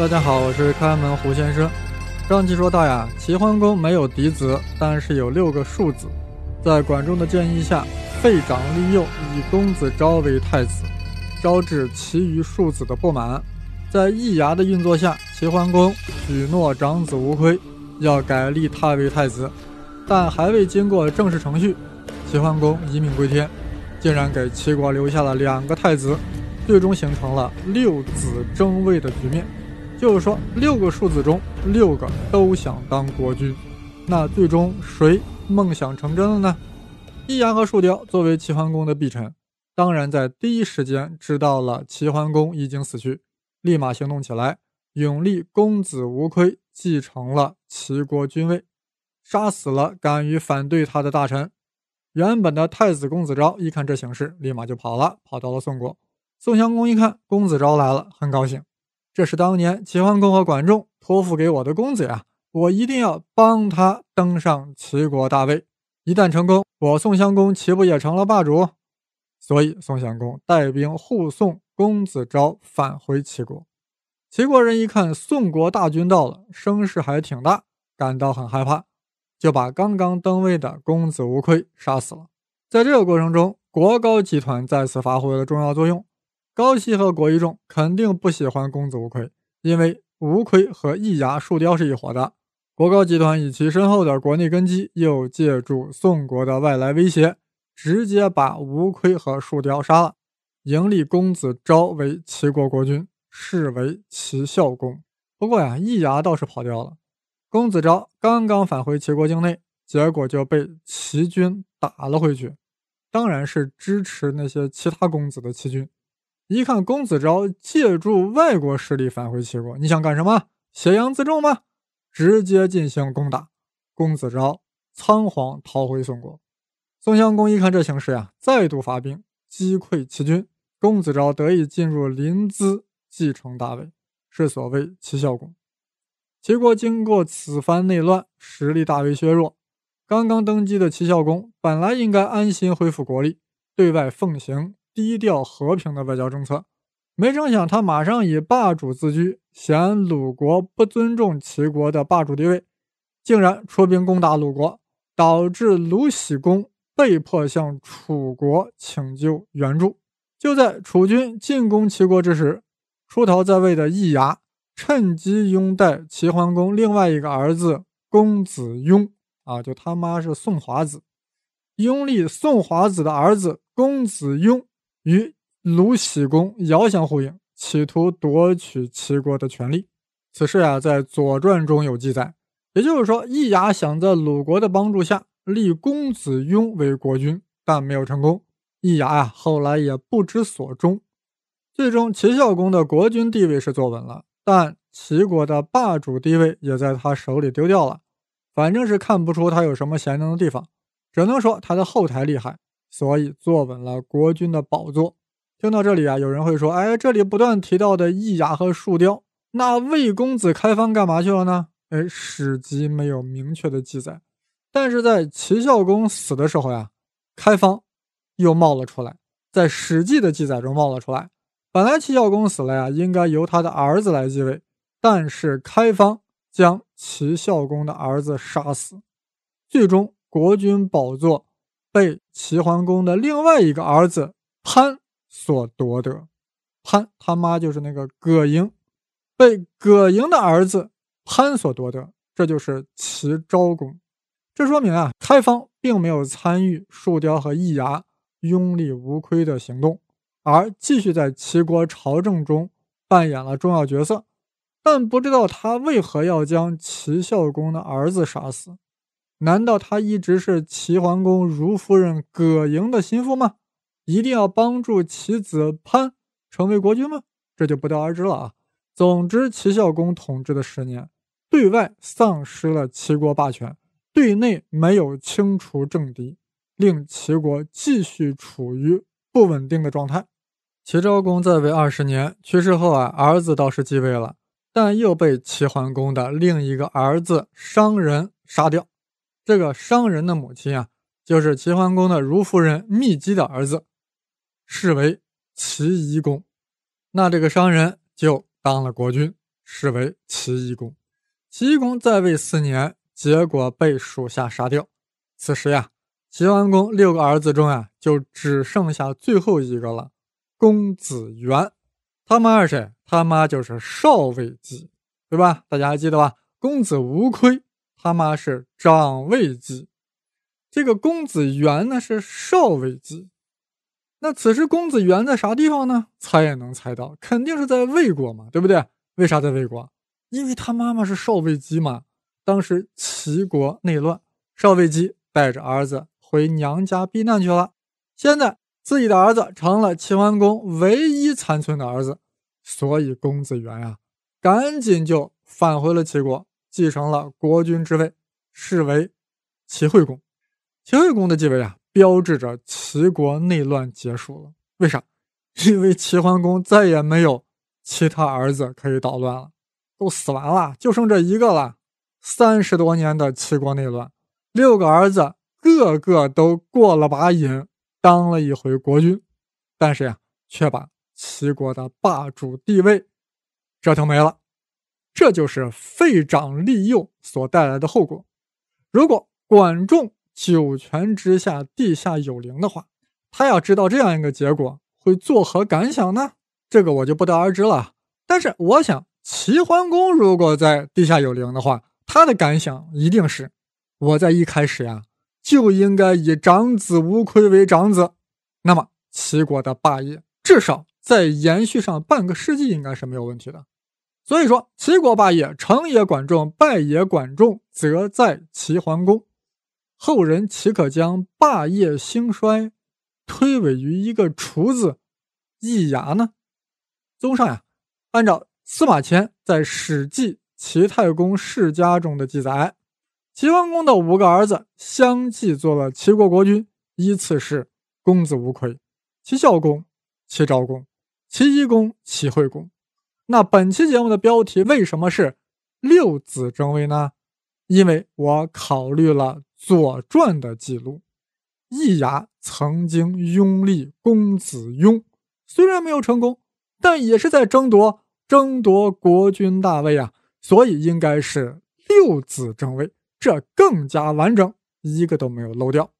大家好，我是开门胡先生。上期说到呀，齐桓公没有嫡子，但是有六个庶子。在管仲的建议下，废长立幼，以公子昭为太子，招致其余庶子的不满。在易牙的运作下，齐桓公许诺长子无亏要改立他为太子，但还未经过正式程序，齐桓公一命归天，竟然给齐国留下了两个太子，最终形成了六子争位的局面。就是说，六个庶子中，六个都想当国君，那最终谁梦想成真了呢？易牙和树雕作为齐桓公的婢臣，当然在第一时间知道了齐桓公已经死去，立马行动起来，永立公子无亏继承了齐国君位，杀死了敢于反对他的大臣。原本的太子公子昭一看这形势，立马就跑了，跑到了宋国。宋襄公一看公子昭来了，很高兴。这是当年齐桓公和管仲托付给我的公子呀，我一定要帮他登上齐国大位。一旦成功，我宋襄公岂不也成了霸主？所以宋襄公带兵护送公子昭返回齐国。齐国人一看宋国大军到了，声势还挺大，感到很害怕，就把刚刚登位的公子无亏杀死了。在这个过程中，国高集团再次发挥了重要作用。高息和国一仲肯定不喜欢公子无亏，因为无亏和易牙、树雕是一伙的。国高集团以其深厚的国内根基，又借助宋国的外来威胁，直接把无亏和树雕杀了，迎立公子昭为齐国国君，视为齐孝公。不过呀，易牙倒是跑掉了。公子昭刚刚返回齐国境内，结果就被齐军打了回去，当然是支持那些其他公子的齐军。一看公子昭借助外国势力返回齐国，你想干什么？挟洋自重吗？直接进行攻打。公子昭仓皇逃回宋国。宋襄公一看这形势呀，再度发兵击溃齐军。公子昭得以进入临淄，继承大位，是所谓齐孝公。齐国经过此番内乱，实力大为削弱。刚刚登基的齐孝公本来应该安心恢复国力，对外奉行。低调和平的外交政策，没成想他马上以霸主自居，嫌鲁国不尊重齐国的霸主地位，竟然出兵攻打鲁国，导致鲁僖公被迫向楚国请求援助。就在楚军进攻齐国之时，出逃在位的易牙趁机拥戴齐桓公另外一个儿子公子雍啊，就他妈是宋华子，拥立宋华子的儿子公子雍。与鲁僖公遥相呼应，企图夺取齐国的权利。此事啊，在《左传》中有记载。也就是说，易牙想在鲁国的帮助下立公子雍为国君，但没有成功。易牙呀，后来也不知所终。最终，齐孝公的国君地位是坐稳了，但齐国的霸主地位也在他手里丢掉了。反正是看不出他有什么贤能的地方，只能说他的后台厉害。所以坐稳了国君的宝座。听到这里啊，有人会说：“哎，这里不断提到的易牙和树雕，那魏公子开方干嘛去了呢？”哎，史籍没有明确的记载。但是在齐孝公死的时候呀，开方又冒了出来，在《史记》的记载中冒了出来。本来齐孝公死了呀，应该由他的儿子来继位，但是开方将齐孝公的儿子杀死，最终国君宝座。被齐桓公的另外一个儿子潘所夺得，潘他妈就是那个葛莹，被葛莹的儿子潘所夺得，这就是齐昭公。这说明啊，开方并没有参与树雕和易牙拥立无亏的行动，而继续在齐国朝政中扮演了重要角色。但不知道他为何要将齐孝公的儿子杀死。难道他一直是齐桓公如夫人葛莹的心腹吗？一定要帮助其子潘成为国君吗？这就不得而知了啊。总之，齐孝公统治的十年，对外丧失了齐国霸权，对内没有清除政敌，令齐国继续处于不稳定的状态。齐昭公在位二十年，去世后啊，儿子倒是继位了，但又被齐桓公的另一个儿子商人杀掉。这个商人的母亲啊，就是齐桓公的如夫人密姬的儿子，是为齐夷公。那这个商人就当了国君，是为齐懿公。齐懿公在位四年，结果被属下杀掉。此时呀，齐桓公六个儿子中啊，就只剩下最后一个了，公子元。他妈是谁？他妈就是少尉姬，对吧？大家还记得吧？公子无亏，他妈是长魏姬。这个公子元呢是少魏姬。那此时公子元在啥地方呢？猜也能猜到，肯定是在魏国嘛，对不对？为啥在魏国？因为他妈妈是少尉姬嘛。当时齐国内乱，少尉姬带着儿子回娘家避难去了。现在自己的儿子成了齐桓公唯一残存的儿子，所以公子元呀，赶紧就返回了齐国，继承了国君之位，是为齐惠公。齐惠公的继位啊。标志着齐国内乱结束了。为啥？因为齐桓公再也没有其他儿子可以捣乱了，都死完了，就剩这一个了。三十多年的齐国内乱，六个儿子个个都过了把瘾，当了一回国君，但是呀，却把齐国的霸主地位折腾没了。这就是废长立幼所带来的后果。如果管仲，九泉之下，地下有灵的话，他要知道这样一个结果，会作何感想呢？这个我就不得而知了。但是我想，齐桓公如果在地下有灵的话，他的感想一定是：我在一开始呀就应该以长子无亏为长子，那么齐国的霸业至少再延续上半个世纪，应该是没有问题的。所以说，齐国霸业成也管仲，败也管仲，则在齐桓公。后人岂可将霸业兴衰推诿于一个“厨”子、易牙呢？综上呀，按照司马迁在《史记·齐太公世家》中的记载，齐桓公的五个儿子相继做了齐国国君，依次是公子无亏、齐孝公、齐昭公、齐懿公、齐惠公。那本期节目的标题为什么是六子争位呢？因为我考虑了。《左传》的记录，易牙曾经拥立公子雍，虽然没有成功，但也是在争夺争夺国君大位啊，所以应该是六子争位，这更加完整，一个都没有漏掉。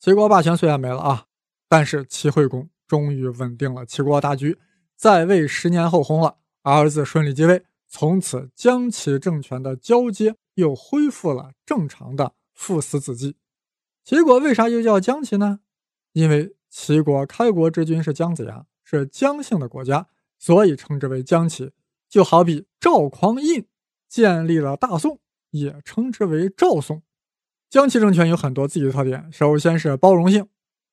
齐国霸权虽然没了啊，但是齐惠公终于稳定了齐国大局，在位十年后红了，儿子顺利继位，从此将齐政权的交接又恢复了正常的。父死子继，齐国为啥又叫姜齐呢？因为齐国开国之君是姜子牙，是姜姓的国家，所以称之为姜齐。就好比赵匡胤建立了大宋，也称之为赵宋。姜齐政权有很多自己的特点，首先是包容性，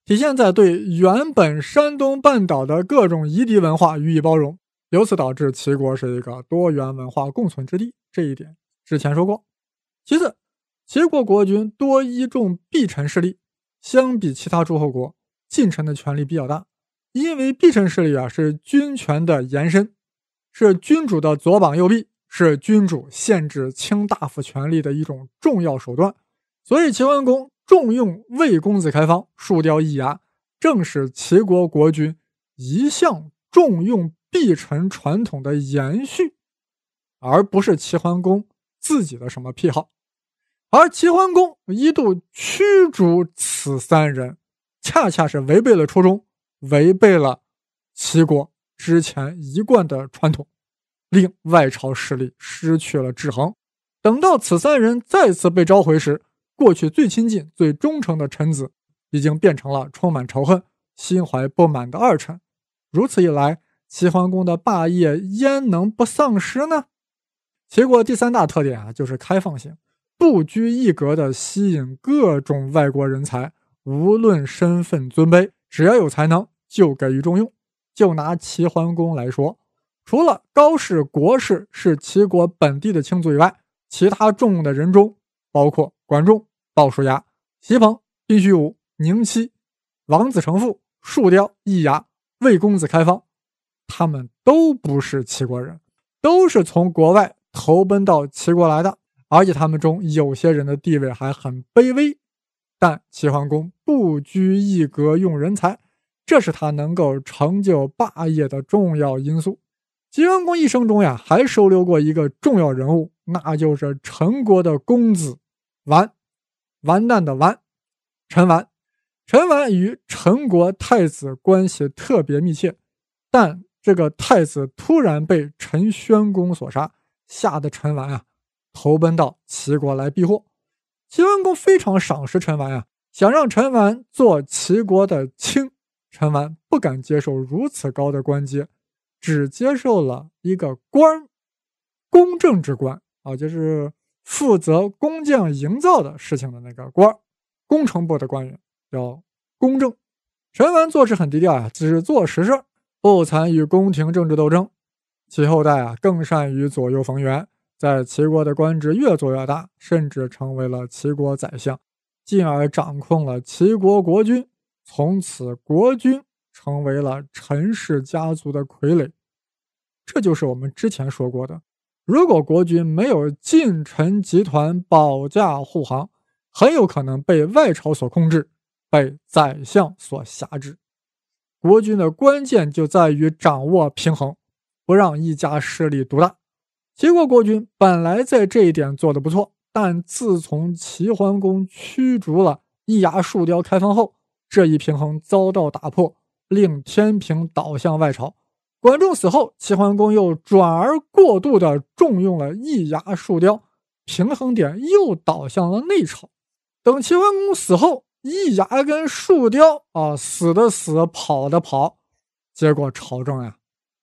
体现在对原本山东半岛的各种夷狄文化予以包容，由此导致齐国是一个多元文化共存之地。这一点之前说过。其次。齐国国君多依重避臣势力，相比其他诸侯国，近臣的权力比较大。因为避臣势力啊是君权的延伸，是君主的左膀右臂，是君主限制卿大夫权力的一种重要手段。所以齐桓公重用魏公子开方，树雕易牙，正是齐国国君一向重用避臣传统的延续，而不是齐桓公自己的什么癖好。而齐桓公一度驱逐此三人，恰恰是违背了初衷，违背了齐国之前一贯的传统，令外朝势力失去了制衡。等到此三人再次被召回时，过去最亲近、最忠诚的臣子，已经变成了充满仇恨、心怀不满的二臣。如此一来，齐桓公的霸业焉能不丧失呢？齐国第三大特点啊，就是开放性。不拘一格的吸引各种外国人才，无论身份尊卑，只要有才能就给予重用。就拿齐桓公来说，除了高氏、国氏是齐国本地的亲族以外，其他重用的人中，包括管仲、鲍叔牙、席鹏、宾虚武、宁戚、王子成父、树雕、易牙、魏公子开方，他们都不是齐国人，都是从国外投奔到齐国来的。而且他们中有些人的地位还很卑微，但齐桓公不拘一格用人才，这是他能够成就霸业的重要因素。齐桓公一生中呀，还收留过一个重要人物，那就是陈国的公子完，完蛋的完，陈完。陈完与陈国太子关系特别密切，但这个太子突然被陈宣公所杀，吓得陈完啊，投奔到齐国来避祸。齐桓公非常赏识陈完啊，想让陈完做齐国的卿。陈完不敢接受如此高的官阶，只接受了一个官，公正之官啊，就是负责工匠营造的事情的那个官，工程部的官员。叫公正，陈完做事很低调啊，只做实事，不参与宫廷政治斗争。其后代啊，更善于左右逢源，在齐国的官职越做越大，甚至成为了齐国宰相，进而掌控了齐国国君。从此，国君成为了陈氏家族的傀儡。这就是我们之前说过的，如果国君没有近臣集团保驾护航，很有可能被外朝所控制。被宰相所辖制，国君的关键就在于掌握平衡，不让一家势力独大。齐国国君本来在这一点做得不错，但自从齐桓公驱逐了易牙树雕开封后，这一平衡遭到打破，令天平倒向外朝。管仲死后，齐桓公又转而过度的重用了易牙树雕，平衡点又倒向了内朝。等齐桓公死后，一牙跟树雕啊，死的死，跑的跑，结果朝政呀，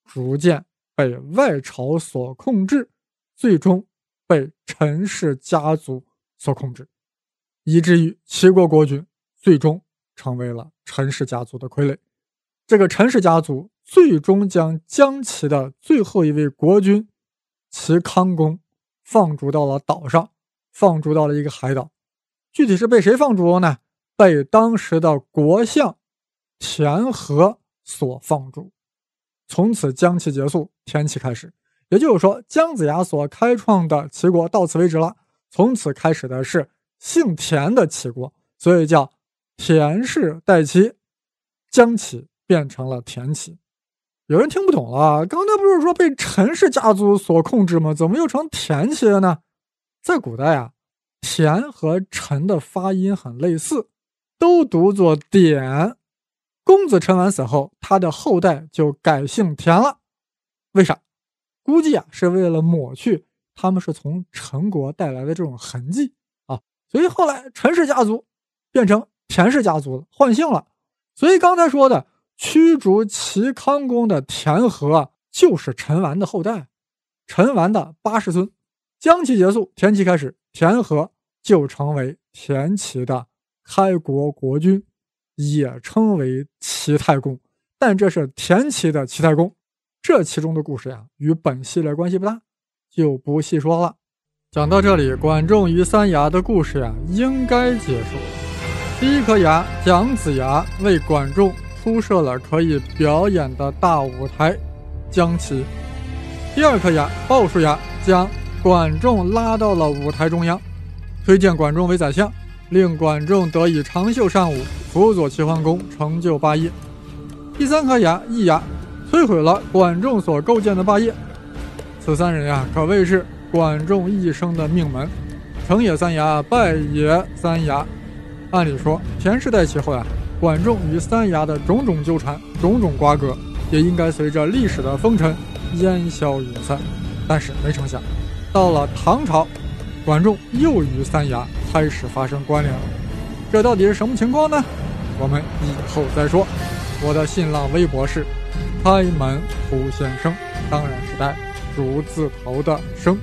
逐渐被外朝所控制，最终被陈氏家族所控制，以至于齐国国君最终成为了陈氏家族的傀儡。这个陈氏家族最终将姜齐的最后一位国君齐康公放逐到了岛上，放逐到了一个海岛，具体是被谁放逐呢？被当时的国相田和所放逐，从此姜齐结束，田齐开始。也就是说，姜子牙所开创的齐国到此为止了。从此开始的是姓田的齐国，所以叫田氏代齐，姜齐变成了田齐。有人听不懂了，刚才不是说被陈氏家族所控制吗？怎么又成田齐了呢？在古代啊，田和陈的发音很类似。都读作典。公子陈完死后，他的后代就改姓田了。为啥？估计啊是为了抹去他们是从陈国带来的这种痕迹啊。所以后来陈氏家族变成田氏家族了，换姓了。所以刚才说的驱逐齐康公的田和就是陈完的后代，陈完的八世孙。姜齐结束，田齐开始，田和就成为田齐的。开国国君也称为齐太公，但这是田齐的齐太公。这其中的故事呀，与本系列关系不大，就不细说了。讲到这里，管仲与三牙的故事呀，应该结束了。第一颗牙姜子牙为管仲铺设了可以表演的大舞台——姜齐。第二颗牙鲍叔牙将管仲拉到了舞台中央，推荐管仲为宰相。令管仲得以长袖善舞，辅佐齐桓公成就霸业。第三颗牙易牙摧毁了管仲所构建的霸业。此三人呀，可谓是管仲一生的命门。成也三牙，败也三牙。按理说，田氏代齐后呀，管仲与三牙的种种纠缠、种种瓜葛，也应该随着历史的风尘烟消云散。但是没成想，到了唐朝。管仲又与三牙开始发生关联了，这到底是什么情况呢？我们以后再说。我的新浪微博是开门胡先生，当然是带“竹”字头的“生”。